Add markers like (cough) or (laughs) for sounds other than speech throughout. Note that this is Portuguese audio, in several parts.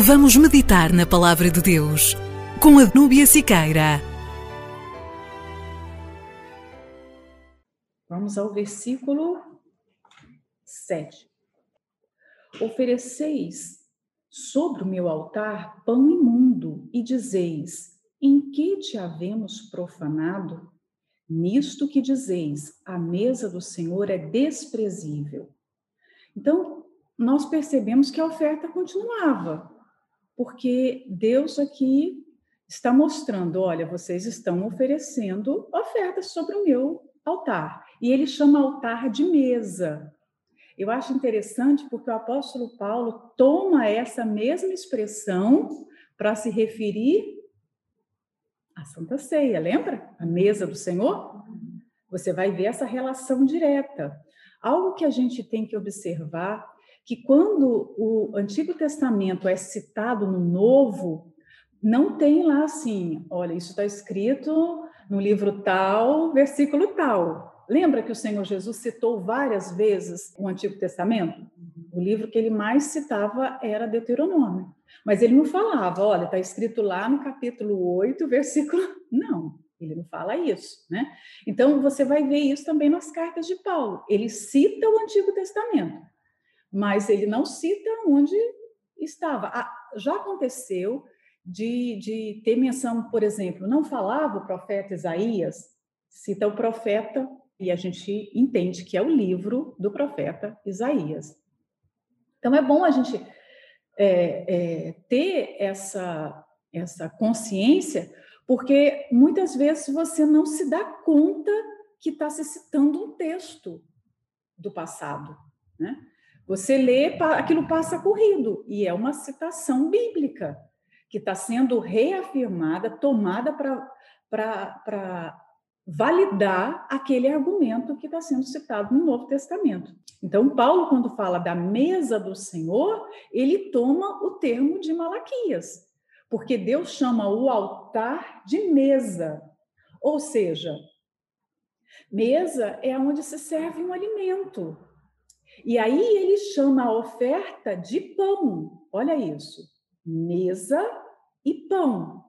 Vamos meditar na Palavra de Deus com a Núbia Siqueira. Vamos ao versículo 7. Ofereceis sobre o meu altar pão imundo e dizeis: Em que te havemos profanado? Nisto que dizeis, a mesa do Senhor é desprezível. Então, nós percebemos que a oferta continuava porque Deus aqui está mostrando: olha, vocês estão oferecendo ofertas sobre o meu altar. E ele chama altar de mesa. Eu acho interessante porque o apóstolo Paulo toma essa mesma expressão para se referir à Santa Ceia, lembra? A mesa do Senhor. Você vai ver essa relação direta. Algo que a gente tem que observar que quando o Antigo Testamento é citado no Novo, não tem lá assim, olha, isso está escrito no livro tal, versículo tal. Lembra que o Senhor Jesus citou várias vezes o Antigo Testamento? O livro que ele mais citava era Deuteronômio. Mas ele não falava, olha, está escrito lá no capítulo 8, versículo. (laughs) Não, ele não fala isso, né? Então você vai ver isso também nas cartas de Paulo. Ele cita o Antigo Testamento, mas ele não cita onde estava. Ah, já aconteceu de, de ter menção, por exemplo, não falava o profeta Isaías, cita o profeta, e a gente entende que é o livro do profeta Isaías. Então é bom a gente é, é, ter essa, essa consciência, porque muitas vezes você não se dá conta que está se citando um texto do passado, né? Você lê, aquilo passa corrido, e é uma citação bíblica que está sendo reafirmada, tomada para validar aquele argumento que está sendo citado no Novo Testamento. Então, Paulo, quando fala da mesa do Senhor, ele toma o termo de Malaquias, porque Deus chama o altar de mesa, ou seja, mesa é onde se serve um alimento, e aí ele chama a oferta de pão. Olha isso. Mesa e pão.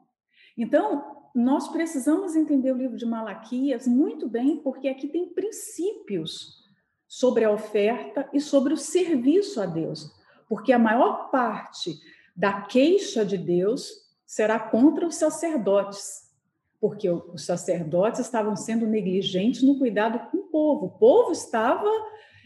Então, nós precisamos entender o livro de Malaquias muito bem, porque aqui tem princípios sobre a oferta e sobre o serviço a Deus. Porque a maior parte da queixa de Deus será contra os sacerdotes, porque os sacerdotes estavam sendo negligentes no cuidado com o povo. O povo estava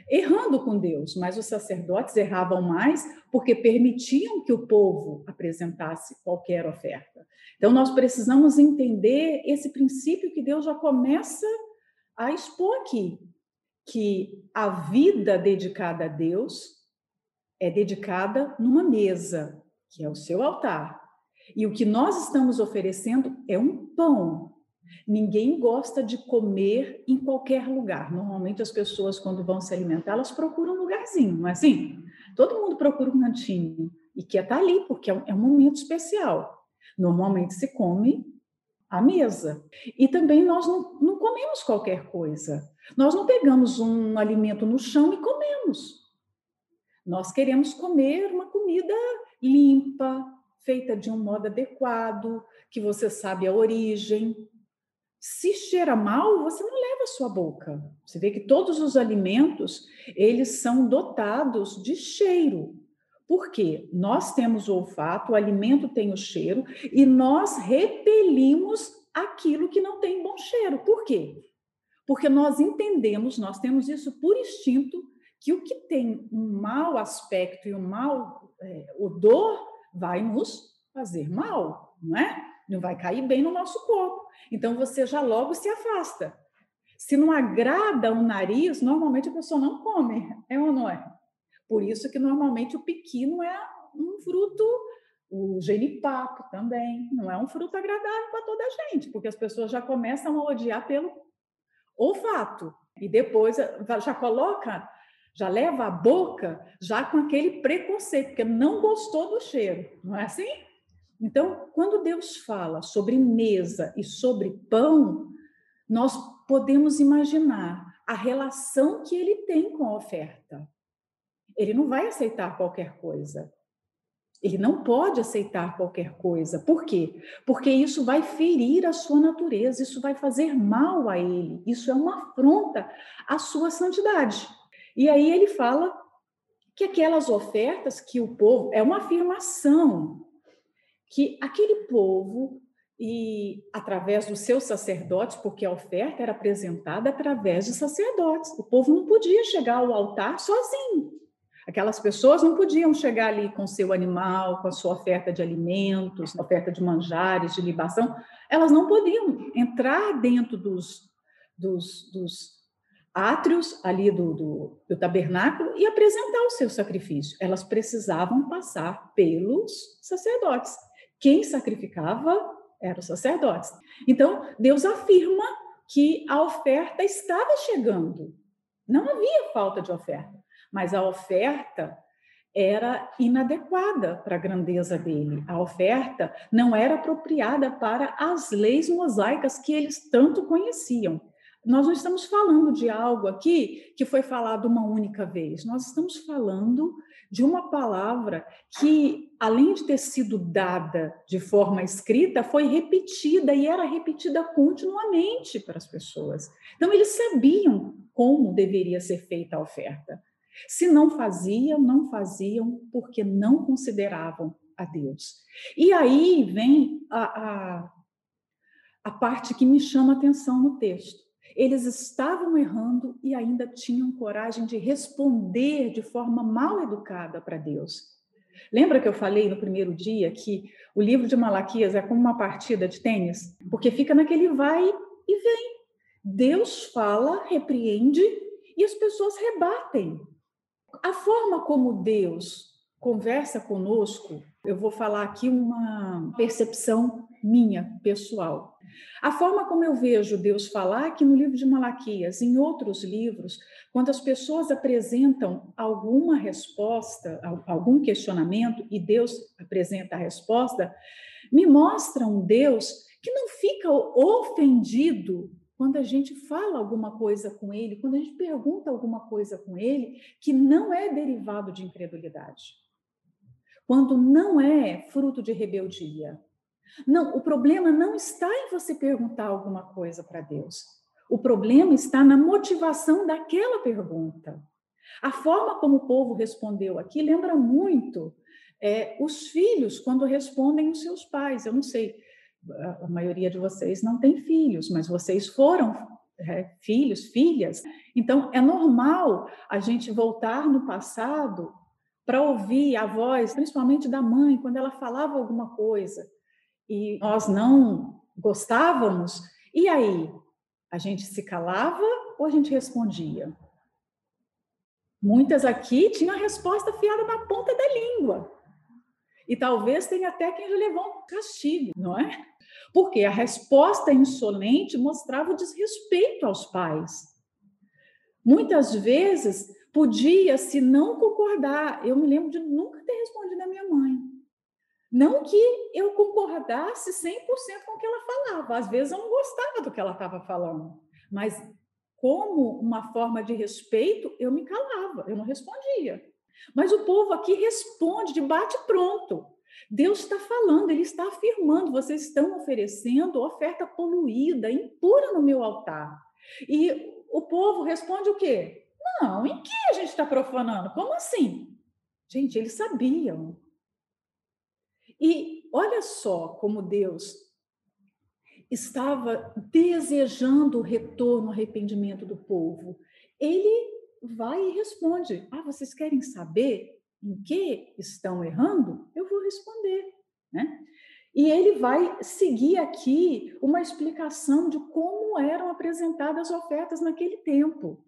errando com Deus, mas os sacerdotes erravam mais porque permitiam que o povo apresentasse qualquer oferta. Então, nós precisamos entender esse princípio que Deus já começa a expor aqui, que a vida dedicada a Deus é dedicada numa mesa, que é o seu altar. E o que nós estamos oferecendo é um pão, Ninguém gosta de comer em qualquer lugar. Normalmente as pessoas, quando vão se alimentar, elas procuram um lugarzinho, não é assim? Todo mundo procura um cantinho e quer estar ali, porque é um, é um momento especial. Normalmente se come à mesa. E também nós não, não comemos qualquer coisa. Nós não pegamos um alimento no chão e comemos. Nós queremos comer uma comida limpa, feita de um modo adequado, que você sabe a origem, se cheira mal, você não leva a sua boca. Você vê que todos os alimentos, eles são dotados de cheiro. Por quê? Nós temos o olfato, o alimento tem o cheiro e nós repelimos aquilo que não tem bom cheiro. Por quê? Porque nós entendemos, nós temos isso por instinto, que o que tem um mau aspecto e um mau é, odor vai nos fazer mal, não é? Não vai cair bem no nosso corpo. Então você já logo se afasta. Se não agrada o nariz, normalmente a pessoa não come, é ou não é? Por isso que normalmente o pequeno é um fruto, o genipapo também, não é um fruto agradável para toda a gente, porque as pessoas já começam a odiar pelo olfato e depois já coloca, já leva a boca já com aquele preconceito, porque não gostou do cheiro, não é assim? Então, quando Deus fala sobre mesa e sobre pão, nós podemos imaginar a relação que ele tem com a oferta. Ele não vai aceitar qualquer coisa. Ele não pode aceitar qualquer coisa. Por quê? Porque isso vai ferir a sua natureza, isso vai fazer mal a ele, isso é uma afronta à sua santidade. E aí ele fala que aquelas ofertas que o povo é uma afirmação que aquele povo e através dos seus sacerdotes, porque a oferta era apresentada através de sacerdotes. O povo não podia chegar ao altar sozinho. Aquelas pessoas não podiam chegar ali com seu animal, com a sua oferta de alimentos, oferta de manjares, de libação. Elas não podiam entrar dentro dos, dos, dos átrios ali do, do, do, tabernáculo e apresentar o seu sacrifício. Elas precisavam passar pelos sacerdotes. Quem sacrificava eram os sacerdotes. Então, Deus afirma que a oferta estava chegando. Não havia falta de oferta, mas a oferta era inadequada para a grandeza dele. A oferta não era apropriada para as leis mosaicas que eles tanto conheciam. Nós não estamos falando de algo aqui que foi falado uma única vez. Nós estamos falando de uma palavra que, além de ter sido dada de forma escrita, foi repetida e era repetida continuamente para as pessoas. Então, eles sabiam como deveria ser feita a oferta. Se não faziam, não faziam porque não consideravam a Deus. E aí vem a, a, a parte que me chama a atenção no texto. Eles estavam errando e ainda tinham coragem de responder de forma mal educada para Deus. Lembra que eu falei no primeiro dia que o livro de Malaquias é como uma partida de tênis? Porque fica naquele vai e vem. Deus fala, repreende e as pessoas rebatem. A forma como Deus conversa conosco, eu vou falar aqui uma percepção minha, pessoal. A forma como eu vejo Deus falar aqui no livro de Malaquias, em outros livros, quando as pessoas apresentam alguma resposta, algum questionamento, e Deus apresenta a resposta, me mostra um Deus que não fica ofendido quando a gente fala alguma coisa com ele, quando a gente pergunta alguma coisa com ele que não é derivado de incredulidade. Quando não é fruto de rebeldia, não, o problema não está em você perguntar alguma coisa para Deus. O problema está na motivação daquela pergunta. A forma como o povo respondeu aqui lembra muito é, os filhos quando respondem os seus pais. Eu não sei, a maioria de vocês não tem filhos, mas vocês foram é, filhos, filhas. Então, é normal a gente voltar no passado para ouvir a voz, principalmente da mãe, quando ela falava alguma coisa e nós não gostávamos, e aí? A gente se calava ou a gente respondia? Muitas aqui tinham a resposta fiada na ponta da língua. E talvez tenha até quem levou um castigo, não é? Porque a resposta insolente mostrava o desrespeito aos pais. Muitas vezes podia-se não concordar. Eu me lembro de nunca ter respondido à minha mãe. Não que eu concordasse 100% com o que ela falava, às vezes eu não gostava do que ela estava falando, mas como uma forma de respeito, eu me calava, eu não respondia. Mas o povo aqui responde de bate pronto. Deus está falando, ele está afirmando: vocês estão oferecendo oferta poluída, impura no meu altar. E o povo responde o quê? Não, em que a gente está profanando? Como assim? Gente, eles sabiam. E olha só como Deus estava desejando o retorno, o arrependimento do povo. Ele vai e responde: Ah, vocês querem saber em que estão errando? Eu vou responder. Né? E ele vai seguir aqui uma explicação de como eram apresentadas as ofertas naquele tempo.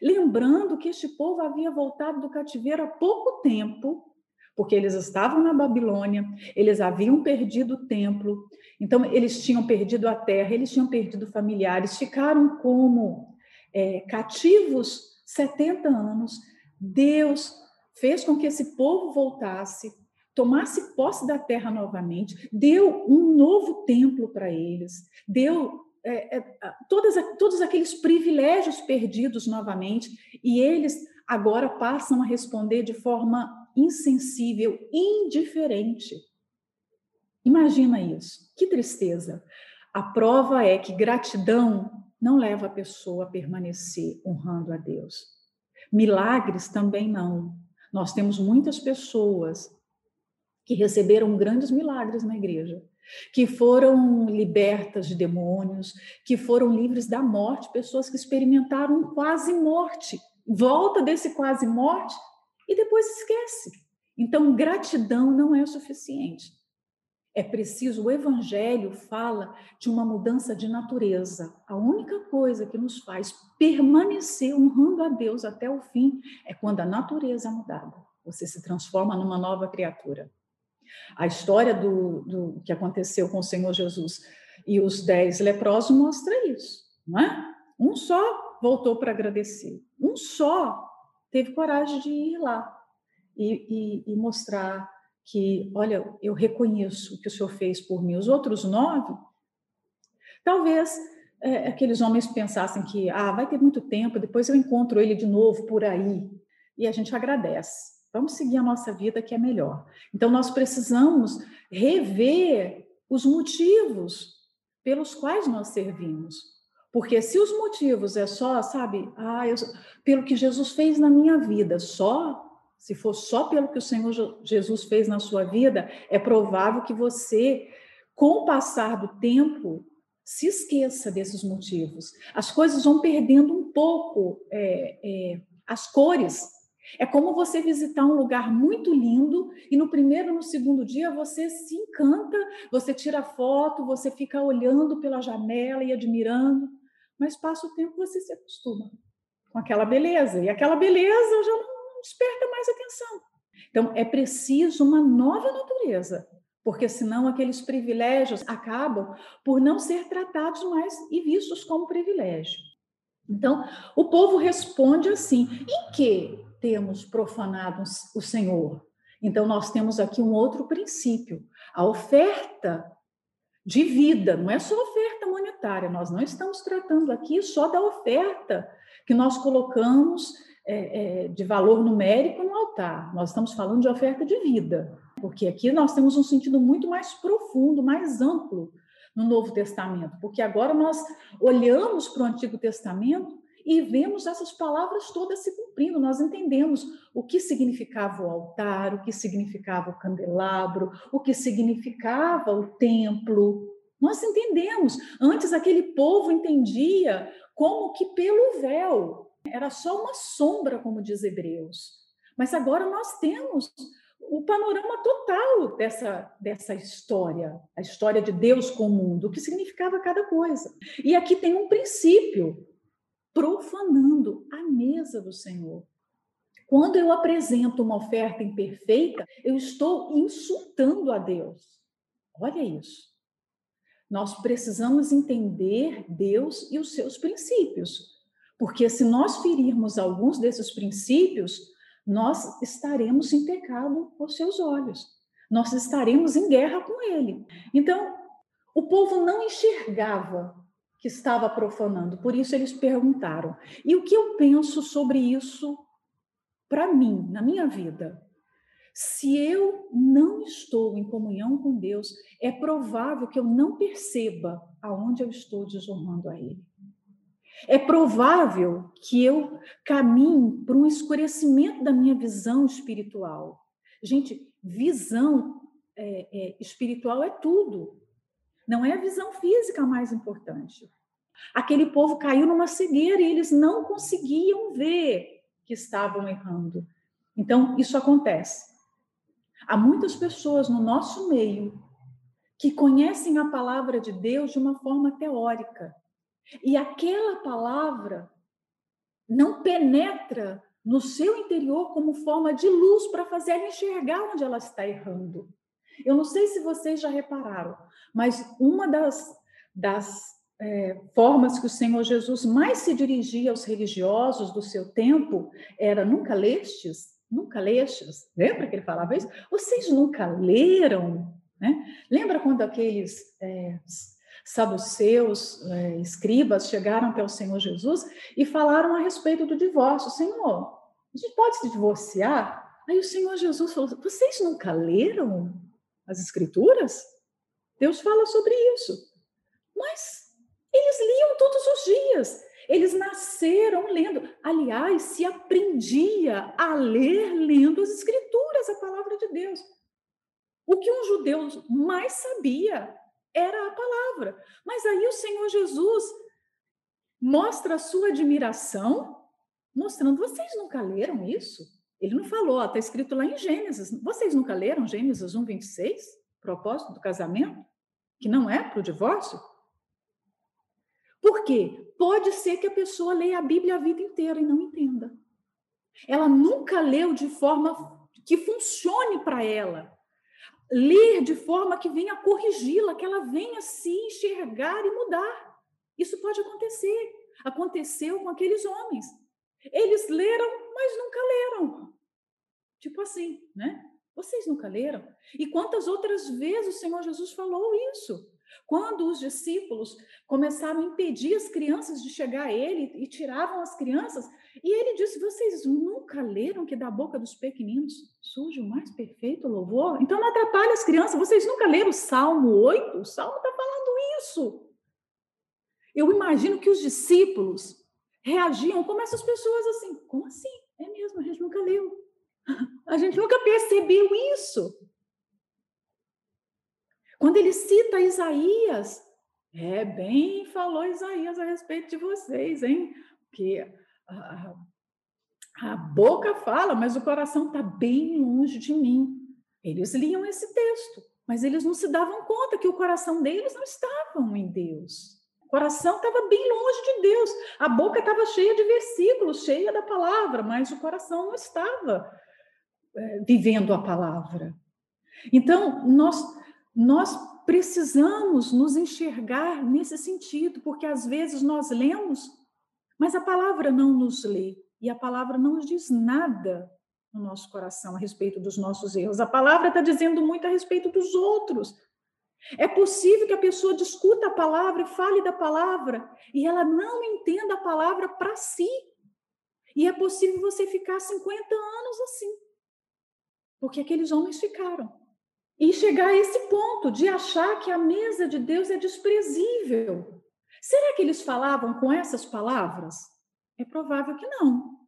Lembrando que este povo havia voltado do cativeiro há pouco tempo porque eles estavam na Babilônia, eles haviam perdido o templo, então eles tinham perdido a terra, eles tinham perdido familiares, ficaram como é, cativos 70 anos. Deus fez com que esse povo voltasse, tomasse posse da terra novamente, deu um novo templo para eles, deu é, é, todas, todos aqueles privilégios perdidos novamente, e eles agora passam a responder de forma insensível, indiferente. Imagina isso. Que tristeza. A prova é que gratidão não leva a pessoa a permanecer honrando a Deus. Milagres também não. Nós temos muitas pessoas que receberam grandes milagres na igreja, que foram libertas de demônios, que foram livres da morte, pessoas que experimentaram quase morte, volta desse quase morte e depois esquece. Então, gratidão não é suficiente. É preciso, o Evangelho fala de uma mudança de natureza. A única coisa que nos faz permanecer honrando a Deus até o fim é quando a natureza é mudada. Você se transforma numa nova criatura. A história do, do que aconteceu com o Senhor Jesus e os dez leprosos mostra isso, não é? Um só voltou para agradecer, um só teve coragem de ir lá e, e, e mostrar que, olha, eu reconheço o que o Senhor fez por mim. Os outros nove, talvez é, aqueles homens pensassem que, ah, vai ter muito tempo, depois eu encontro ele de novo por aí. E a gente agradece. Vamos seguir a nossa vida que é melhor. Então, nós precisamos rever os motivos pelos quais nós servimos. Porque se os motivos é só, sabe, ah, eu, pelo que Jesus fez na minha vida, só se for só pelo que o Senhor Jesus fez na sua vida, é provável que você, com o passar do tempo, se esqueça desses motivos. As coisas vão perdendo um pouco é, é, as cores. É como você visitar um lugar muito lindo e no primeiro, no segundo dia você se encanta, você tira foto, você fica olhando pela janela e admirando, mas passa o tempo você se acostuma com aquela beleza e aquela beleza já não desperta mais atenção. Então, é preciso uma nova natureza, porque senão aqueles privilégios acabam por não ser tratados mais e vistos como privilégio. Então, o povo responde assim: em que temos profanado o Senhor? Então, nós temos aqui um outro princípio: a oferta de vida, não é só oferta monetária, nós não estamos tratando aqui só da oferta que nós colocamos é, é, de valor numérico no altar, nós estamos falando de oferta de vida, porque aqui nós temos um sentido muito mais profundo, mais amplo no Novo Testamento, porque agora nós olhamos para o Antigo Testamento e vemos essas palavras todas se cumprindo, nós entendemos o que significava o altar, o que significava o candelabro, o que significava o templo. Nós entendemos. Antes aquele povo entendia como que pelo véu era só uma sombra, como diz Hebreus. Mas agora nós temos o panorama total dessa, dessa história, a história de Deus com o mundo, o que significava cada coisa. E aqui tem um princípio, profanando a mesa do Senhor. Quando eu apresento uma oferta imperfeita, eu estou insultando a Deus. Olha isso. Nós precisamos entender Deus e os seus princípios. Porque se nós ferirmos alguns desses princípios, nós estaremos em pecado aos seus olhos. Nós estaremos em guerra com ele. Então, o povo não enxergava que estava profanando, por isso eles perguntaram. E o que eu penso sobre isso para mim, na minha vida? Se eu não estou em comunhão com Deus, é provável que eu não perceba aonde eu estou desonrando a Ele é provável que eu caminhe para um escurecimento da minha visão espiritual. Gente, visão é, é, espiritual é tudo. Não é a visão física mais importante. Aquele povo caiu numa cegueira e eles não conseguiam ver que estavam errando. Então, isso acontece. Há muitas pessoas no nosso meio que conhecem a palavra de Deus de uma forma teórica, e aquela palavra não penetra no seu interior como forma de luz para fazer ela enxergar onde ela está errando. Eu não sei se vocês já repararam, mas uma das, das é, formas que o Senhor Jesus mais se dirigia aos religiosos do seu tempo era: nunca lestes? Nunca lestes? Lembra que ele falava isso? Vocês nunca leram? Né? Lembra quando aqueles é, saduceus, é, escribas, chegaram até o Senhor Jesus e falaram a respeito do divórcio. Senhor, a gente pode se divorciar? Aí o Senhor Jesus falou: vocês nunca leram as Escrituras? Deus fala sobre isso. Mas eles liam todos os dias. Eles nasceram lendo. Aliás, se aprendia a ler lendo as Escrituras, a palavra de Deus. O que um judeu mais sabia era a palavra. Mas aí o Senhor Jesus mostra a sua admiração, mostrando: vocês nunca leram isso? Ele não falou, está escrito lá em Gênesis. Vocês nunca leram Gênesis 1, 26? Propósito do casamento? Que não é para o divórcio? Por quê? Pode ser que a pessoa leia a Bíblia a vida inteira e não entenda. Ela nunca leu de forma que funcione para ela. Ler de forma que venha corrigi-la, que ela venha se enxergar e mudar. Isso pode acontecer. Aconteceu com aqueles homens. Eles leram, mas nunca leram. Tipo assim, né? Vocês nunca leram? E quantas outras vezes o Senhor Jesus falou isso? Quando os discípulos começaram a impedir as crianças de chegar a ele e tiravam as crianças, e ele disse: Vocês nunca leram que da boca dos pequeninos surge o mais perfeito louvor? Então não atrapalhe as crianças. Vocês nunca leram o Salmo 8? O Salmo está falando isso. Eu imagino que os discípulos reagiam como essas pessoas assim: Como assim? É mesmo, a gente nunca leu. A gente nunca percebeu isso. Quando ele cita Isaías, é bem falou Isaías a respeito de vocês, hein? Que a, a boca fala, mas o coração está bem longe de mim. Eles liam esse texto, mas eles não se davam conta que o coração deles não estava em Deus. O coração estava bem longe de Deus. A boca estava cheia de versículos, cheia da palavra, mas o coração não estava vivendo a palavra. Então, nós nós precisamos nos enxergar nesse sentido, porque às vezes nós lemos, mas a palavra não nos lê e a palavra não nos diz nada no nosso coração a respeito dos nossos erros. A palavra está dizendo muito a respeito dos outros. É possível que a pessoa discuta a palavra e fale da palavra e ela não entenda a palavra para si. E é possível você ficar 50 anos assim. Porque aqueles homens ficaram. E chegar a esse ponto de achar que a mesa de Deus é desprezível. Será que eles falavam com essas palavras? É provável que não.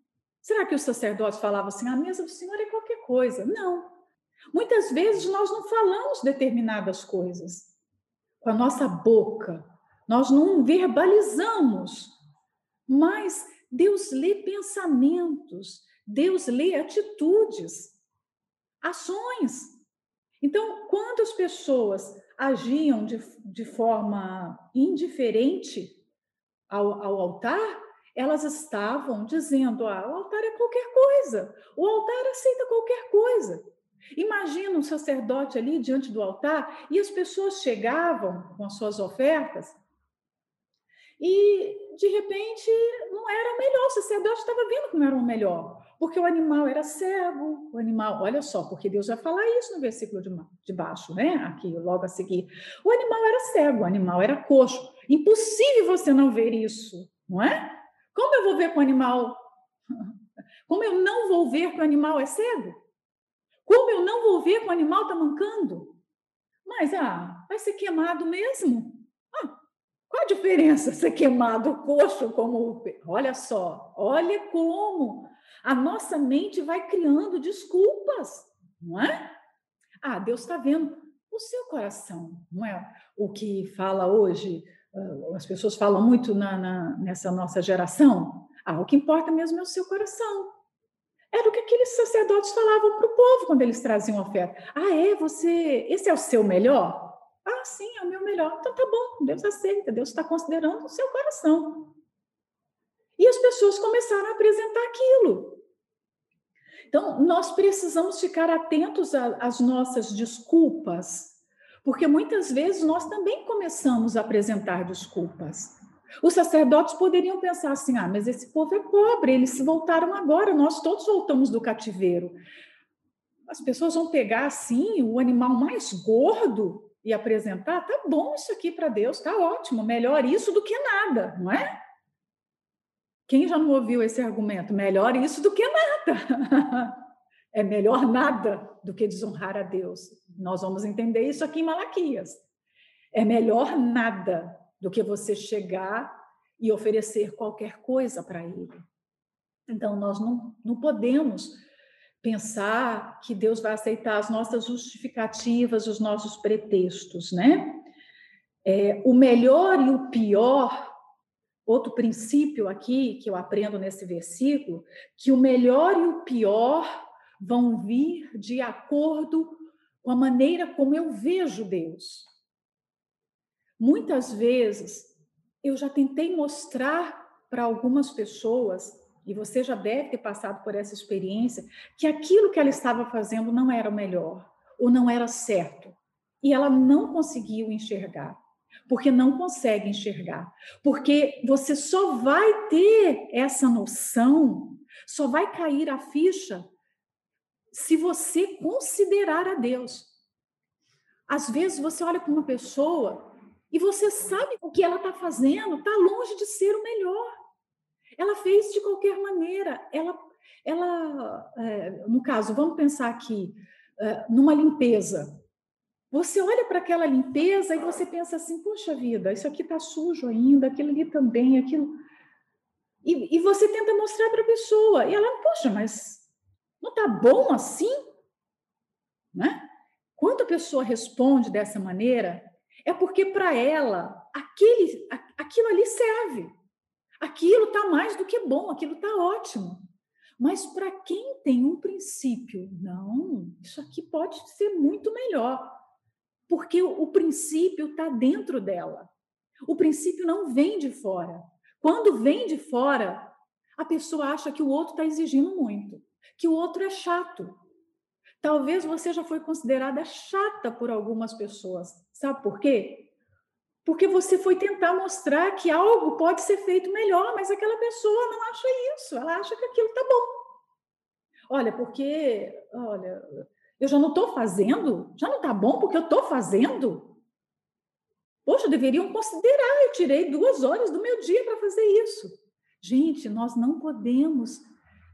Será que os sacerdotes falavam assim: a mesa do Senhor é qualquer coisa? Não. Muitas vezes nós não falamos determinadas coisas com a nossa boca, nós não verbalizamos, mas Deus lê pensamentos, Deus lê atitudes, ações. Então, quando as pessoas agiam de, de forma indiferente ao, ao altar, elas estavam dizendo: ah, o altar é qualquer coisa, o altar aceita qualquer coisa. Imagina um sacerdote ali diante do altar e as pessoas chegavam com as suas ofertas e de repente não era melhor, o sacerdote estava vendo que não era o melhor. Porque o animal era cego, o animal, olha só, porque Deus vai falar isso no versículo de, de baixo, né? Aqui, logo a seguir. O animal era cego, o animal era coxo. Impossível você não ver isso, não é? Como eu vou ver que o animal. (laughs) Como eu não vou ver que o animal é cego? Como eu não vou ver que o animal está mancando? Mas, ah, vai ser queimado mesmo? Qual a diferença ser queimado coxo como. Olha só, olha como a nossa mente vai criando desculpas, não é? Ah, Deus está vendo o seu coração, não é? O que fala hoje, ah, as pessoas falam muito na, na, nessa nossa geração. Ah, o que importa mesmo é o seu coração. Era o que aqueles sacerdotes falavam para o povo quando eles traziam oferta. Ah, é? Você. Esse é o seu melhor? Ah, sim, é o meu melhor. Então tá bom, Deus aceita, Deus está considerando o seu coração. E as pessoas começaram a apresentar aquilo. Então, nós precisamos ficar atentos às nossas desculpas, porque muitas vezes nós também começamos a apresentar desculpas. Os sacerdotes poderiam pensar assim: ah, mas esse povo é pobre, eles se voltaram agora, nós todos voltamos do cativeiro. As pessoas vão pegar assim o animal mais gordo e apresentar, tá bom isso aqui para Deus, tá ótimo, melhor isso do que nada, não é? Quem já não ouviu esse argumento? Melhor isso do que nada. (laughs) É melhor nada do que desonrar a Deus. Nós vamos entender isso aqui em Malaquias. É melhor nada do que você chegar e oferecer qualquer coisa para Ele. Então, nós não, não podemos pensar que Deus vai aceitar as nossas justificativas, os nossos pretextos, né? É, o melhor e o pior, outro princípio aqui que eu aprendo nesse versículo, que o melhor e o pior vão vir de acordo com a maneira como eu vejo Deus. Muitas vezes eu já tentei mostrar para algumas pessoas, e você já deve ter passado por essa experiência, que aquilo que ela estava fazendo não era o melhor, ou não era certo. E ela não conseguiu enxergar, porque não consegue enxergar. Porque você só vai ter essa noção, só vai cair a ficha se você considerar a Deus. Às vezes você olha para uma pessoa e você sabe o que ela está fazendo, está longe de ser o melhor. Ela fez de qualquer maneira. Ela, ela é, no caso, vamos pensar aqui, é, numa limpeza. Você olha para aquela limpeza e você pensa assim: poxa vida, isso aqui está sujo ainda, aquilo ali também, aquilo. E, e você tenta mostrar para a pessoa. E ela, poxa, mas não está bom assim? Né? Quando a pessoa responde dessa maneira, é porque para ela aquele, aquilo ali serve. Aquilo está mais do que bom, aquilo está ótimo. Mas para quem tem um princípio, não, isso aqui pode ser muito melhor. Porque o, princípio está dentro dela. O princípio não vem de fora. Quando vem de fora, a pessoa acha que o outro está exigindo muito que o outro é chato. Talvez você já foi considerada chata por algumas pessoas. Sabe por quê? Porque você foi tentar mostrar que algo pode ser feito melhor, mas aquela pessoa não acha isso, ela acha que aquilo está bom. Olha, porque, olha, eu já não estou fazendo, já não está bom porque eu estou fazendo. Poxa, deveriam considerar, eu tirei duas horas do meu dia para fazer isso. Gente, nós não podemos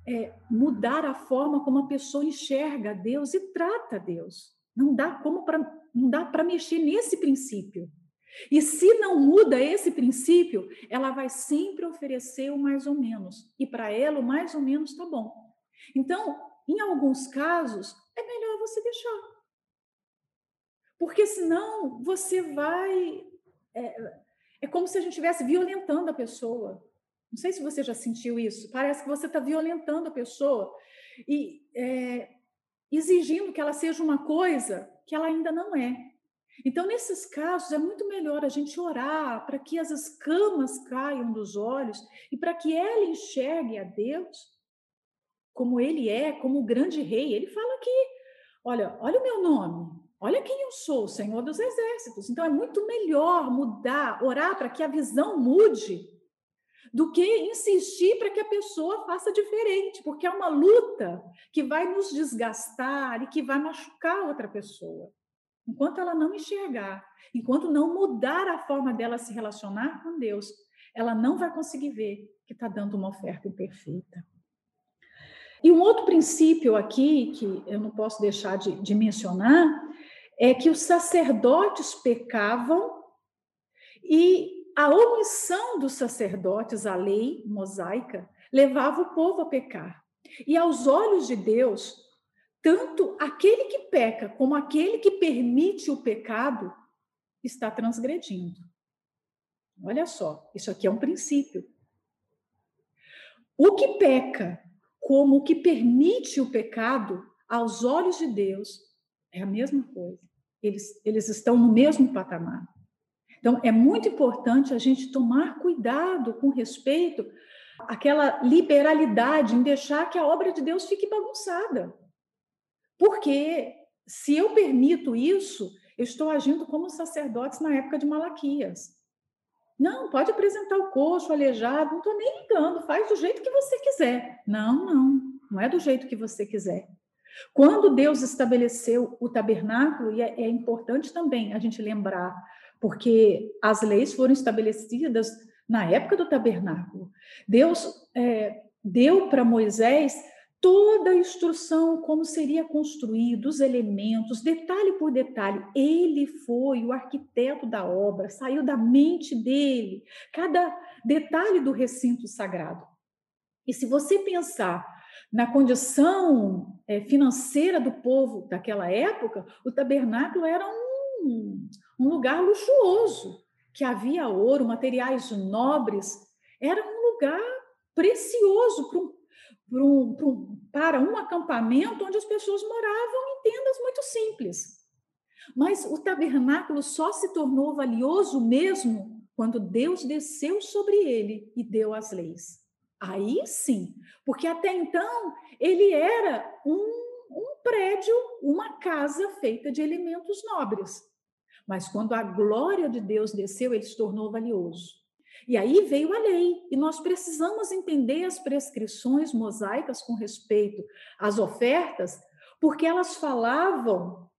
é, mudar a forma como a pessoa enxerga Deus e trata Deus. Não dá como para não dá para mexer nesse princípio. E se não muda esse princípio, ela vai sempre oferecer o mais ou menos. E para ela, o mais ou menos está bom. Então, em alguns casos, é melhor você deixar. Porque senão você vai. É, é como se a gente estivesse violentando a pessoa. Não sei se você já sentiu isso. Parece que você está violentando a pessoa e é, exigindo que ela seja uma coisa que ela ainda não é. Então, nesses casos, é muito melhor a gente orar para que as escamas caiam dos olhos e para que ela enxergue a Deus como ele é, como o grande rei. Ele fala aqui: olha, olha o meu nome, olha quem eu sou, Senhor dos Exércitos. Então, é muito melhor mudar, orar para que a visão mude do que insistir para que a pessoa faça diferente, porque é uma luta que vai nos desgastar e que vai machucar outra pessoa. Enquanto ela não enxergar, enquanto não mudar a forma dela se relacionar com Deus, ela não vai conseguir ver que está dando uma oferta imperfeita. E um outro princípio aqui, que eu não posso deixar de, de mencionar, é que os sacerdotes pecavam e a omissão dos sacerdotes à lei mosaica levava o povo a pecar. E aos olhos de Deus, tanto aquele que peca como aquele que permite o pecado está transgredindo. Olha só, isso aqui é um princípio. O que peca como o que permite o pecado, aos olhos de Deus, é a mesma coisa. Eles, eles estão no mesmo patamar. Então, é muito importante a gente tomar cuidado com respeito àquela liberalidade em deixar que a obra de Deus fique bagunçada. Porque se eu permito isso, eu estou agindo como os sacerdotes na época de Malaquias. Não, pode apresentar o coxo, aleijado, não estou nem ligando, faz do jeito que você quiser. Não, não, não é do jeito que você quiser. Quando Deus estabeleceu o tabernáculo, e é, é importante também a gente lembrar porque as leis foram estabelecidas na época do tabernáculo. Deus é, deu para Moisés toda a instrução, como seria construído, os elementos, detalhe por detalhe. Ele foi o arquiteto da obra, saiu da mente dele, cada detalhe do recinto sagrado. E se você pensar na condição é, financeira do povo daquela época, o tabernáculo era um, um lugar luxuoso, que havia ouro, materiais nobres, era um lugar precioso para um para um, para um acampamento onde as pessoas moravam em tendas muito simples. Mas o tabernáculo só se tornou valioso mesmo quando Deus desceu sobre ele e deu as leis. Aí sim, porque até então ele era um, um prédio, uma casa feita de elementos nobres. Mas quando a glória de Deus desceu, ele se tornou valioso. E aí veio a lei, e nós precisamos entender as prescrições mosaicas com respeito às ofertas, porque elas falavam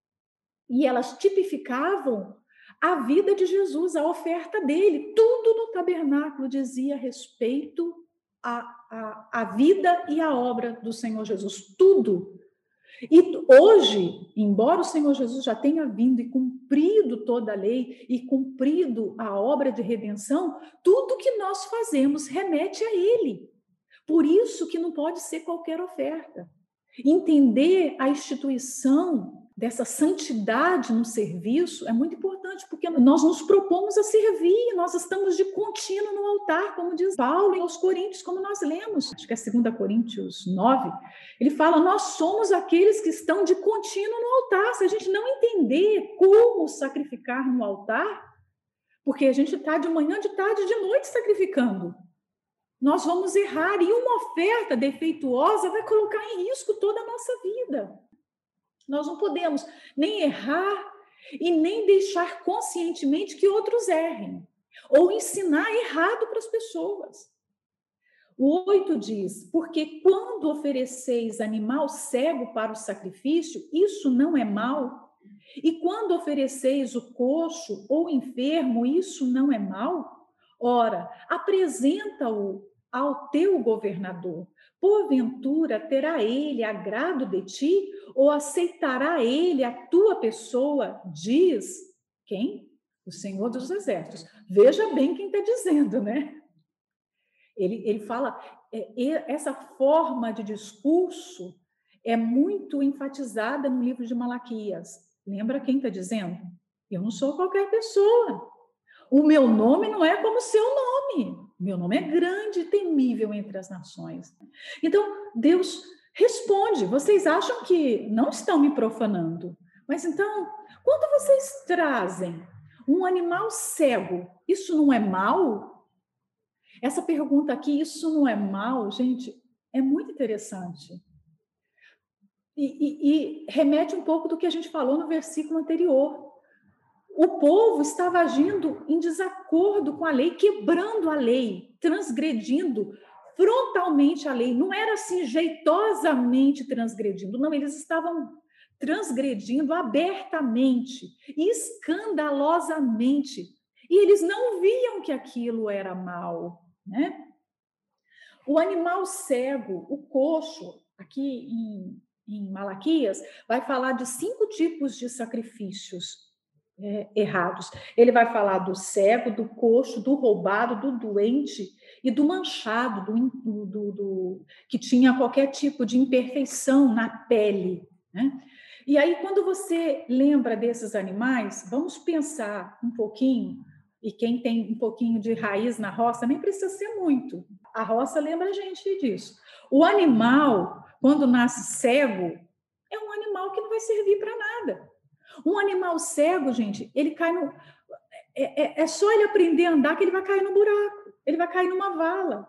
e elas tipificavam a vida de Jesus, a oferta dele. Tudo no tabernáculo dizia respeito à, à, à vida e à obra do Senhor Jesus. Tudo. E hoje, embora o Senhor Jesus já tenha vindo e cumprido toda a lei e cumprido a obra de redenção, tudo que nós fazemos remete a Ele. Por isso que não pode ser qualquer oferta. Entender a instituição dessa santidade no serviço é muito importante, porque nós nos propomos a servir, nós estamos de contínuo no altar, como diz Paulo aos Coríntios, como nós lemos, acho que é 2 Coríntios 9, ele fala: Nós somos aqueles que estão de contínuo no altar. Se a gente não entender como sacrificar no altar, porque a gente está de manhã, de tarde, de noite sacrificando. Nós vamos errar e uma oferta defeituosa vai colocar em risco toda a nossa vida. Nós não podemos nem errar e nem deixar conscientemente que outros errem, ou ensinar errado para as pessoas. O 8 diz: Porque quando ofereceis animal cego para o sacrifício, isso não é mal. E quando ofereceis o coxo ou enfermo, isso não é mal. Ora, apresenta-o ao teu governador. Porventura terá ele agrado de ti, ou aceitará ele a tua pessoa? Diz quem? O Senhor dos Exércitos. Veja bem quem está dizendo, né? Ele, ele fala, é, essa forma de discurso é muito enfatizada no livro de Malaquias. Lembra quem está dizendo? Eu não sou qualquer pessoa. O meu nome não é como seu nome. Meu nome é grande e temível entre as nações. Então, Deus responde: vocês acham que não estão me profanando? Mas então, quando vocês trazem um animal cego, isso não é mal? Essa pergunta aqui, isso não é mal, gente, é muito interessante. E, e, e remete um pouco do que a gente falou no versículo anterior o povo estava agindo em desacordo com a lei, quebrando a lei, transgredindo frontalmente a lei. Não era assim jeitosamente transgredindo, não, eles estavam transgredindo abertamente, escandalosamente. E eles não viam que aquilo era mal, né? O animal cego, o coxo, aqui em, em Malaquias, vai falar de cinco tipos de sacrifícios é, errados. Ele vai falar do cego, do coxo, do roubado, do doente e do manchado, do, do, do que tinha qualquer tipo de imperfeição na pele. Né? E aí, quando você lembra desses animais, vamos pensar um pouquinho, e quem tem um pouquinho de raiz na roça, nem precisa ser muito. A roça lembra a gente disso. O animal, quando nasce cego, é um animal que não vai servir para nada. Um animal cego, gente, ele cai no. É, é, é, só ele aprender a andar que ele vai cair no buraco, ele vai cair numa vala.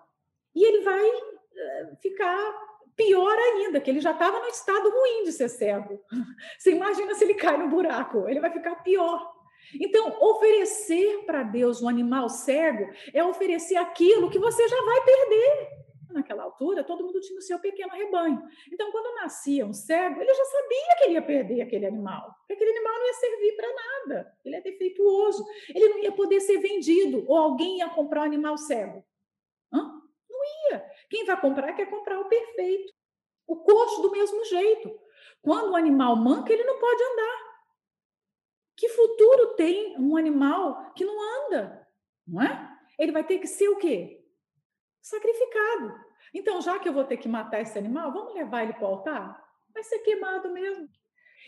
E ele vai eh, ficar pior ainda, que ele já estava no estado ruim de ser cego. (laughs) Você imagina se ele cai no buraco, ele vai ficar pior. Então, oferecer para Deus um animal cego é oferecer aquilo que você já vai perder naquela altura, todo mundo tinha o seu pequeno rebanho. Então, quando nascia um cego, ele já sabia que ele ia perder aquele animal, porque aquele animal não ia servir para nada, ele é defeituoso, ele não ia poder ser vendido, ou alguém ia comprar um animal cego. Hã? Não ia. Quem vai comprar quer comprar o perfeito. O coxo do mesmo jeito. Quando o animal manca, ele não pode andar. Que futuro tem um animal que não anda? Não é? Ele vai ter que ser o quê? Sacrificado. Então, já que eu vou ter que matar esse animal, vamos levar ele para o altar? Vai ser queimado mesmo.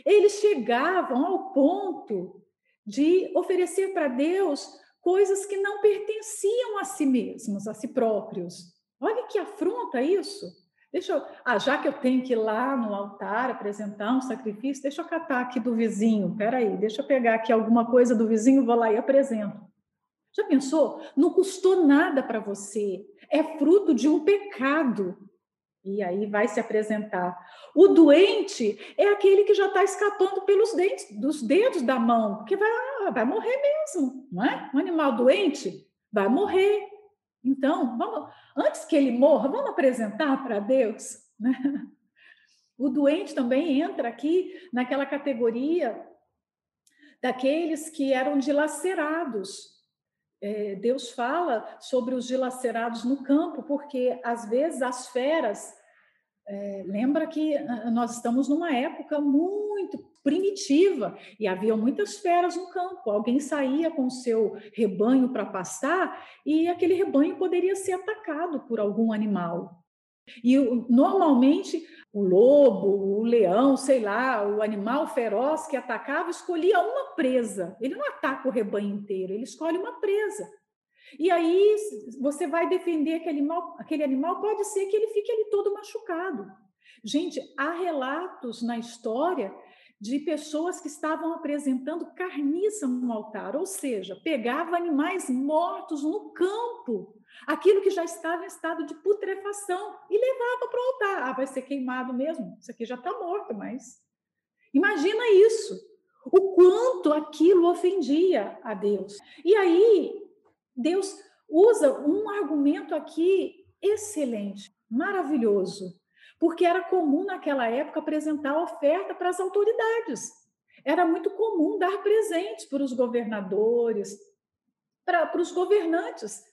Eles chegavam ao ponto de oferecer para Deus coisas que não pertenciam a si mesmos, a si próprios. Olha que afronta isso. Deixa eu, ah, já que eu tenho que ir lá no altar apresentar um sacrifício, deixa eu catar aqui do vizinho. Peraí, deixa eu pegar aqui alguma coisa do vizinho, vou lá e apresento. Já pensou? Não custou nada para você. É fruto de um pecado. E aí vai se apresentar. O doente é aquele que já está escapando pelos dentes, dos dedos da mão, porque vai, ah, vai morrer mesmo, não é? Um animal doente vai morrer. Então, vamos, antes que ele morra, vamos apresentar para Deus. Né? (laughs) O doente também entra aqui naquela categoria daqueles que eram dilacerados. É, Deus fala sobre os dilacerados no campo, porque às vezes as feras. É, lembra que ah, nós estamos numa época muito primitiva e havia muitas feras no campo. Alguém saía com seu rebanho para pastar e aquele rebanho poderia ser atacado por algum animal. E normalmente o lobo, o leão, sei lá, o animal feroz que atacava escolhia uma presa. Ele não ataca o rebanho inteiro, ele escolhe uma presa. E aí você vai defender aquele animal, aquele animal pode ser que ele fique ali todo machucado. Gente, há relatos na história de pessoas que estavam apresentando carniça no altar, ou seja, pegava animais mortos no campo, aquilo que já estava em estado de putrefação, e levava para o altar. Ah, vai ser queimado mesmo? Isso aqui já está morto, mas. Imagina isso, o quanto aquilo ofendia a Deus. E aí, Deus usa um argumento aqui excelente, maravilhoso porque era comum naquela época apresentar oferta para as autoridades. Era muito comum dar presentes para os governadores, para, para os governantes.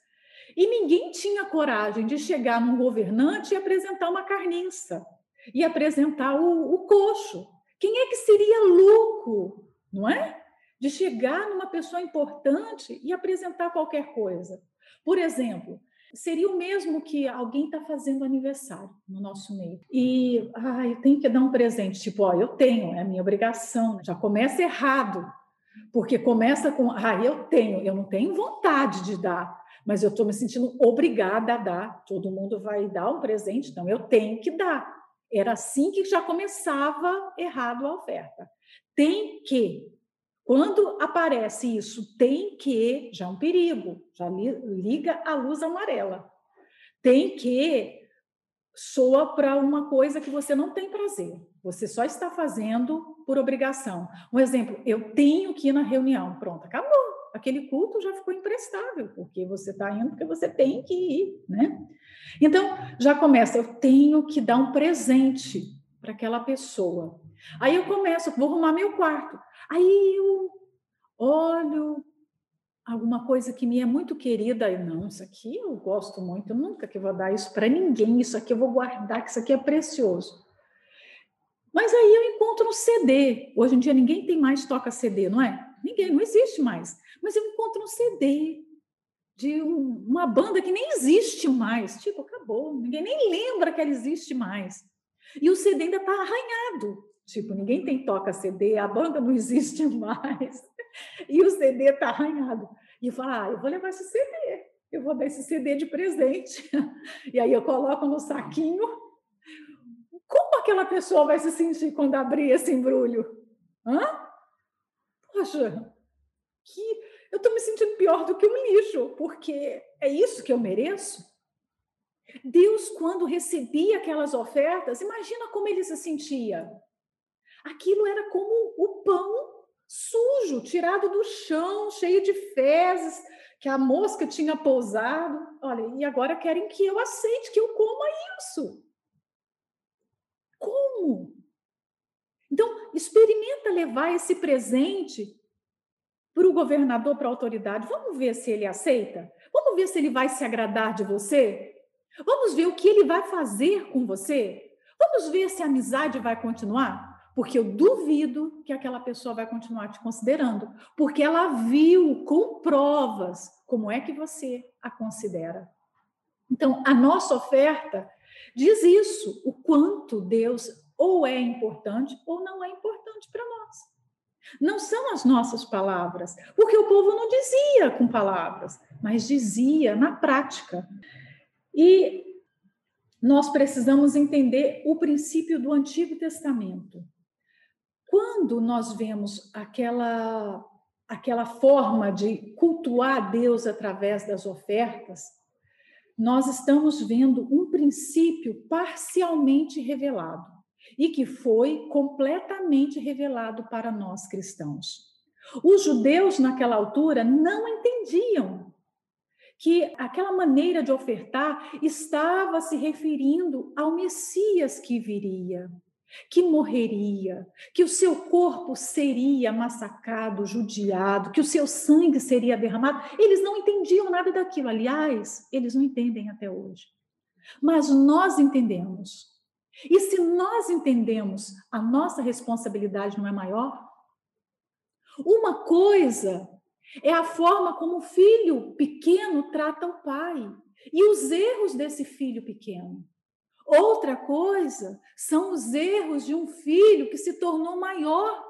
E ninguém tinha coragem de chegar num governante e apresentar uma carniça, e apresentar o, o coxo. Quem é que seria louco, não é? De chegar numa pessoa importante e apresentar qualquer coisa. Por exemplo, seria o mesmo que alguém está fazendo aniversário no nosso meio. E, ah, eu tenho que dar um presente. Tipo, ó, eu tenho, é a minha obrigação. Já começa errado, porque começa com, ah, eu tenho, eu não tenho vontade de dar, mas eu estou me sentindo obrigada a dar. Todo mundo vai dar um presente, então eu tenho que dar. Era assim que já começava errado a oferta. Tem que. Quando aparece isso, tem que, já é um perigo, já liga a luz amarela. Tem que soa para uma coisa que você não tem prazer. Você só está fazendo por obrigação. Um exemplo, eu tenho que ir na reunião. Pronto, acabou. Aquele culto já ficou imprestável, porque você está indo porque você tem que ir, né? Então, já começa, eu tenho que dar um presente para aquela pessoa. Aí eu começo, vou arrumar meu quarto. Aí eu olho alguma coisa que me é muito querida, e não, isso aqui eu gosto muito, nunca que vou dar isso para ninguém, isso aqui eu vou guardar, que isso aqui é precioso. Mas aí eu encontro um CD. Hoje em dia ninguém tem mais toca CD, não é? Ninguém, não existe mais. Mas eu encontro um CD de uma banda que nem existe mais. Tipo, acabou, ninguém nem lembra que ela existe mais. E o CD ainda está arranhado. Tipo, ninguém tem toca CD, a banda não existe (laughs) mais. E o CD está arranhado. E eu falo, ah, eu vou levar esse CD, eu vou dar esse CD de presente. (laughs) E aí eu coloco no saquinho. Como aquela pessoa vai se sentir quando abrir esse embrulho? Hã? Poxa, que eu estou me sentindo pior do que um lixo, porque é isso que eu mereço? Deus, quando recebia aquelas ofertas, imagina como ele se sentia. Aquilo era como o pão sujo, tirado do chão, cheio de fezes, que a mosca tinha pousado. Olha, e agora querem que eu aceite, que eu coma isso. Como? Então, experimenta levar esse presente para o governador, para a autoridade. Vamos ver se ele aceita? Vamos ver se ele vai se agradar de você? Vamos ver o que ele vai fazer com você? Vamos ver se a amizade vai continuar? Porque eu duvido que aquela pessoa vai continuar te considerando, porque ela viu com provas como é que você a considera. Então, a nossa oferta diz isso, o quanto Deus ou é importante ou não é importante para nós. Não são as nossas palavras, porque o povo não dizia com palavras, mas dizia na prática. E nós precisamos entender o princípio do Antigo Testamento. Quando nós vemos aquela aquela forma de cultuar Deus através das ofertas, nós estamos vendo um princípio parcialmente revelado e que foi completamente revelado para nós cristãos. Os judeus, naquela altura, não entendiam que aquela maneira de ofertar estava se referindo ao Messias que viria, que morreria, que o seu corpo seria massacrado, judiado, que o seu sangue seria derramado. Eles não entendiam nada daquilo. Aliás, eles não entendem até hoje. Mas nós entendemos. E se nós entendemos, a nossa responsabilidade não é maior? Uma coisa é a forma como o filho pequeno trata o pai e os erros desse filho pequeno. Outra coisa são os erros de um filho que se tornou maior,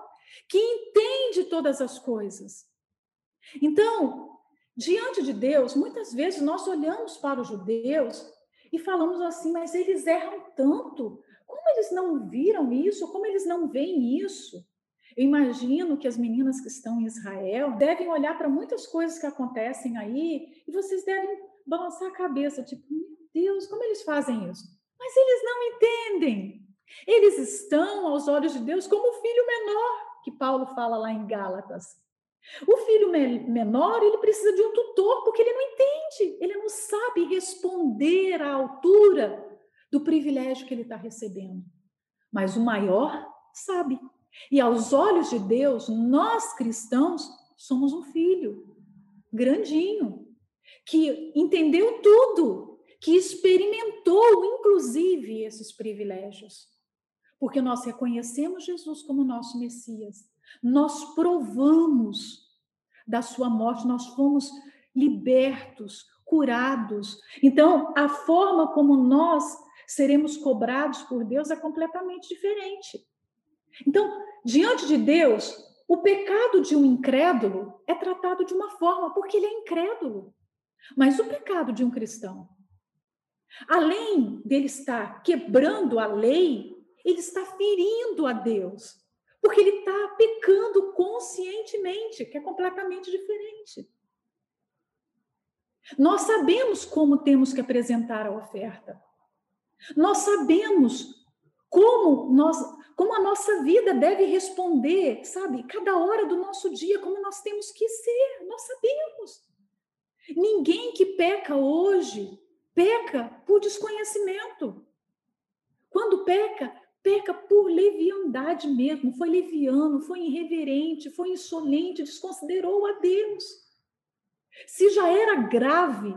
que entende todas as coisas. Então, diante de Deus, muitas vezes nós olhamos para os judeus e falamos assim, mas eles erram tanto. Como eles não viram isso? Como eles não veem isso? Eu imagino que as meninas que estão em Israel devem olhar para muitas coisas que acontecem aí e vocês devem balançar a cabeça, tipo, meu Deus, como eles fazem isso? Mas eles não entendem. Eles estão, aos olhos de Deus, como o filho menor, que Paulo fala lá em Gálatas. O filho menor, ele precisa de um tutor, porque ele não entende, ele não sabe responder à altura do privilégio que ele está recebendo. Mas o maior sabe. E aos olhos de Deus, nós cristãos somos um filho grandinho, que entendeu tudo, que experimentou, inclusive, esses privilégios. Porque nós reconhecemos Jesus como nosso Messias, nós provamos da sua morte, nós fomos libertos, curados. Então, a forma como nós seremos cobrados por Deus é completamente diferente. Então, diante de Deus, o pecado de um incrédulo é tratado de uma forma, porque ele é incrédulo. Mas o pecado de um cristão Além dele estar quebrando a lei, ele está ferindo a Deus, porque ele está pecando conscientemente, que é completamente diferente. Nós sabemos como temos que apresentar a oferta. Nós sabemos como nós, como a nossa vida deve responder, sabe? Cada hora do nosso dia, como nós temos que ser. Nós sabemos. Ninguém que peca hoje peca por desconhecimento. Quando peca, peca por leviandade mesmo, foi leviano, foi irreverente, foi insolente, desconsiderou a Deus. Se já era grave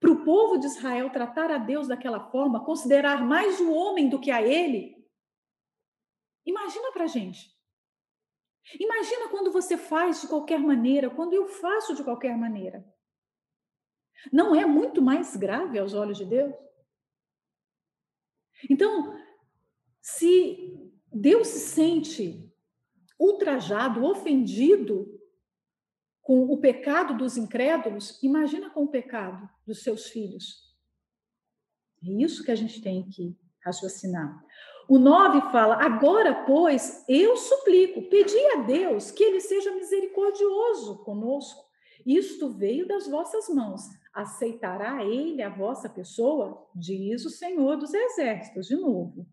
para o povo de Israel tratar a Deus daquela forma, considerar mais o homem do que a ele, imagina para a gente. Imagina quando você faz de qualquer maneira, quando eu faço de qualquer maneira. Não é muito mais grave aos olhos de Deus? Então, se Deus se sente ultrajado, ofendido com o pecado dos incrédulos, imagina com o pecado dos seus filhos. É isso que a gente tem que raciocinar. O 9 fala: Agora, pois, eu suplico, pedi a Deus que ele seja misericordioso conosco. Isto veio das vossas mãos aceitará ele a vossa pessoa? Diz o Senhor dos Exércitos, de novo.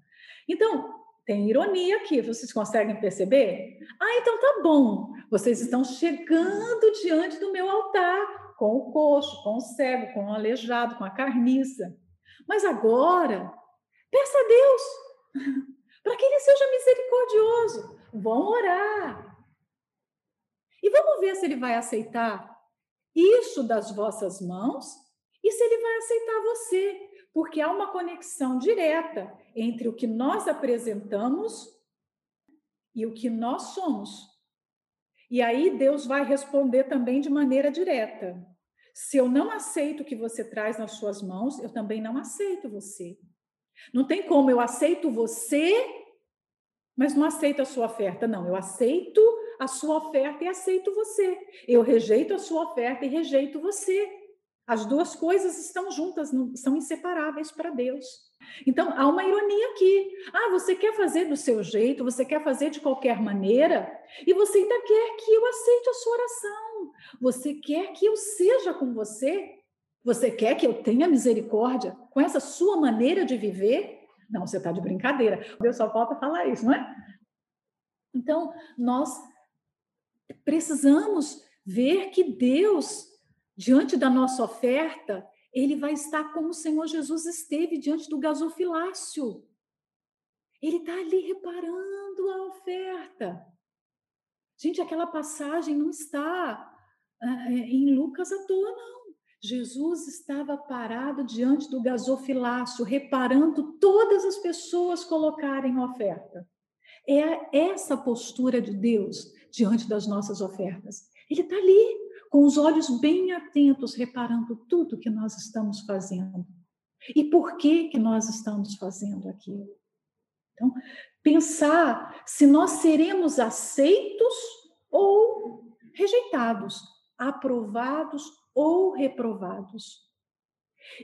Então, tem ironia aqui, vocês conseguem perceber? Ah, então tá bom. Vocês estão chegando diante do meu altar, com o coxo, com o cego, com o aleijado, com a carniça. Mas agora, peça a Deus (laughs) para que ele seja misericordioso. Vão orar. E vamos ver se ele vai aceitar isso das vossas mãos e se ele vai aceitar você, porque há uma conexão direta entre o que nós apresentamos e o que nós somos. E aí Deus vai responder também de maneira direta. Se eu não aceito o que você traz nas suas mãos, eu também não aceito você. Não tem como eu aceito você, mas não aceito a sua oferta. Não, eu aceito a sua oferta e aceito você. Eu rejeito a sua oferta e rejeito você. As duas coisas estão juntas, são inseparáveis para Deus. Então, há uma ironia aqui. Ah, você quer fazer do seu jeito, você quer fazer de qualquer maneira, e você ainda quer que eu aceite a sua oração. Você quer que eu seja com você? Você quer que eu tenha misericórdia com essa sua maneira de viver? Não, você está de brincadeira. Deus só falta falar isso, não é? Então, nós precisamos ver que Deus, diante da nossa oferta, ele vai estar como o Senhor Jesus esteve diante do gasofilácio. Ele está ali reparando a oferta. Gente, aquela passagem não está uh, em Lucas à toa, não. Jesus estava parado diante do gasofilácio, reparando todas as pessoas colocarem oferta. É essa postura de Deus diante das nossas ofertas. Ele está ali, com os olhos bem atentos, reparando tudo que nós estamos fazendo. E por que, que nós estamos fazendo aquilo. Então, pensar se nós seremos aceitos ou rejeitados, aprovados ou reprovados.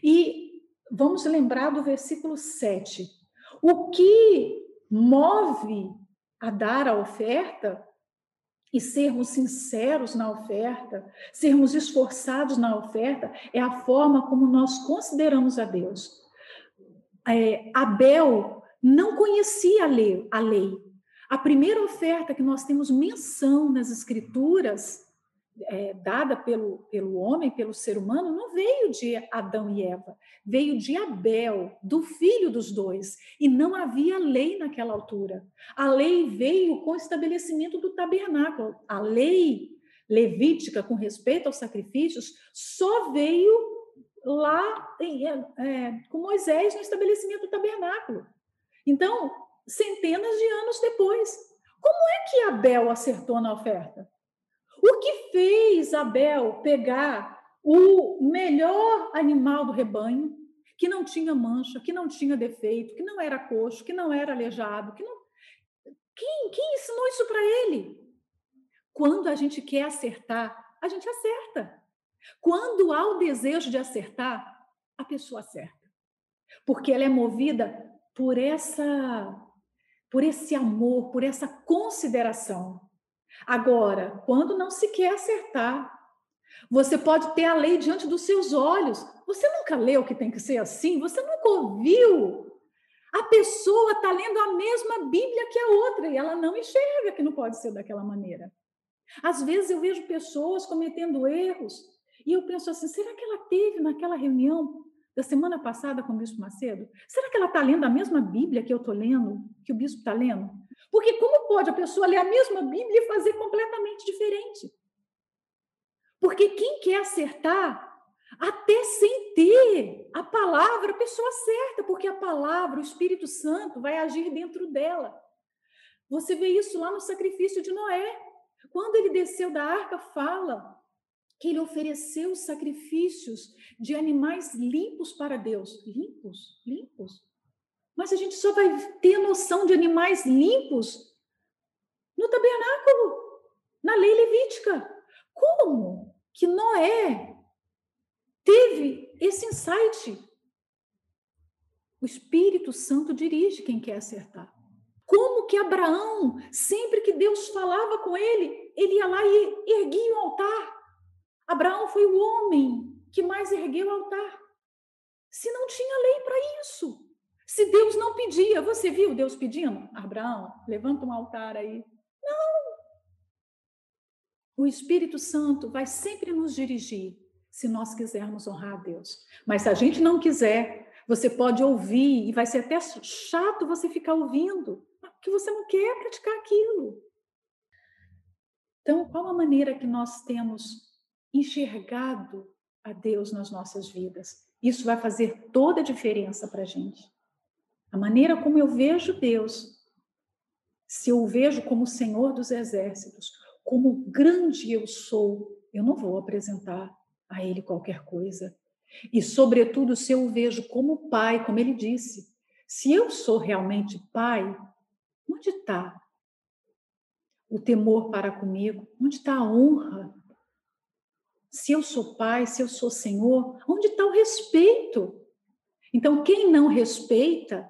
E vamos lembrar do versículo 7. O que move a dar a oferta e sermos sinceros na oferta, sermos esforçados na oferta, é a forma como nós consideramos a Deus. É, Abel não conhecia a lei, a lei. A primeira oferta que nós temos menção nas Escrituras é, dada pelo, pelo homem, pelo ser humano, não veio de Adão e Eva, veio de Abel, do filho dos dois. E não havia lei naquela altura. A lei veio com o estabelecimento do tabernáculo. A lei levítica com respeito aos sacrifícios só veio lá em, é, com Moisés no estabelecimento do tabernáculo. Então, centenas de anos depois. Como é que Abel acertou na oferta? O que fez Abel pegar o melhor animal do rebanho, que não tinha mancha, que não tinha defeito, que não era coxo, que não era aleijado, que não. Quem, quem ensinou isso para ele? Quando a gente quer acertar, a gente acerta. Quando há o desejo de acertar, a pessoa acerta. Porque ela é movida por essa por esse amor, por essa consideração. Agora, quando não se quer acertar, você pode ter a lei diante dos seus olhos. Você nunca leu que tem que ser assim? Você nunca ouviu? A pessoa está lendo a mesma Bíblia que a outra e ela não enxerga que não pode ser daquela maneira. Às vezes eu vejo pessoas cometendo erros e eu penso assim: será que ela teve naquela reunião da semana passada com o Bispo Macedo? Será que ela está lendo a mesma Bíblia que eu estou lendo, que o Bispo está lendo? Porque como pode a pessoa ler a mesma Bíblia e fazer completamente diferente? Porque quem quer acertar, até sem ter a palavra, a pessoa acerta, porque a palavra, o Espírito Santo, vai agir dentro dela. Você vê isso lá no sacrifício de Noé. Quando ele desceu da arca, fala que ele ofereceu sacrifícios de animais limpos para Deus. Limpos? Limpos? Mas a gente só vai ter noção de animais limpos no tabernáculo, na lei levítica. Como que Noé teve esse insight? O Espírito Santo dirige quem quer acertar. Como que Abraão, sempre que Deus falava com ele, ele ia lá e erguia o altar. Abraão foi o homem que mais ergueu o altar. Se não tinha lei para isso. Se Deus não pedia, você viu Deus pedindo? Abraão, levanta um altar aí. Não! O Espírito Santo vai sempre nos dirigir se nós quisermos honrar a Deus. Mas se a gente não quiser, você pode ouvir e vai ser até chato você ficar ouvindo, porque você não quer praticar aquilo. Então, qual a maneira que nós temos enxergado a Deus nas nossas vidas? Isso vai fazer toda a diferença para a gente. a maneira como eu vejo Deus, se eu o vejo como Senhor dos exércitos, como grande eu sou, eu não vou apresentar a Ele qualquer coisa. E, sobretudo, se eu o vejo como Pai, como Ele disse, se eu sou realmente Pai, onde está o temor para comigo? Onde está a honra? Se eu sou Pai, se eu sou Senhor, onde está o respeito? Então, quem não respeita,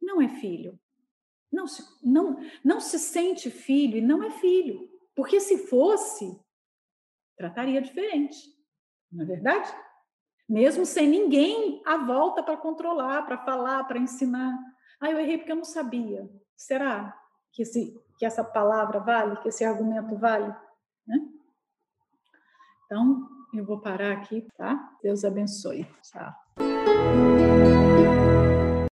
não é filho. Não se, não, não se sente filho e não é filho. Porque se fosse, trataria diferente. Não é verdade? Mesmo sem ninguém à volta para controlar, para falar, para ensinar. Ah, eu errei porque eu não sabia. Será que, esse, que essa palavra vale, que esse argumento vale? Né? Então, eu vou parar aqui, tá? Deus abençoe. Tchau.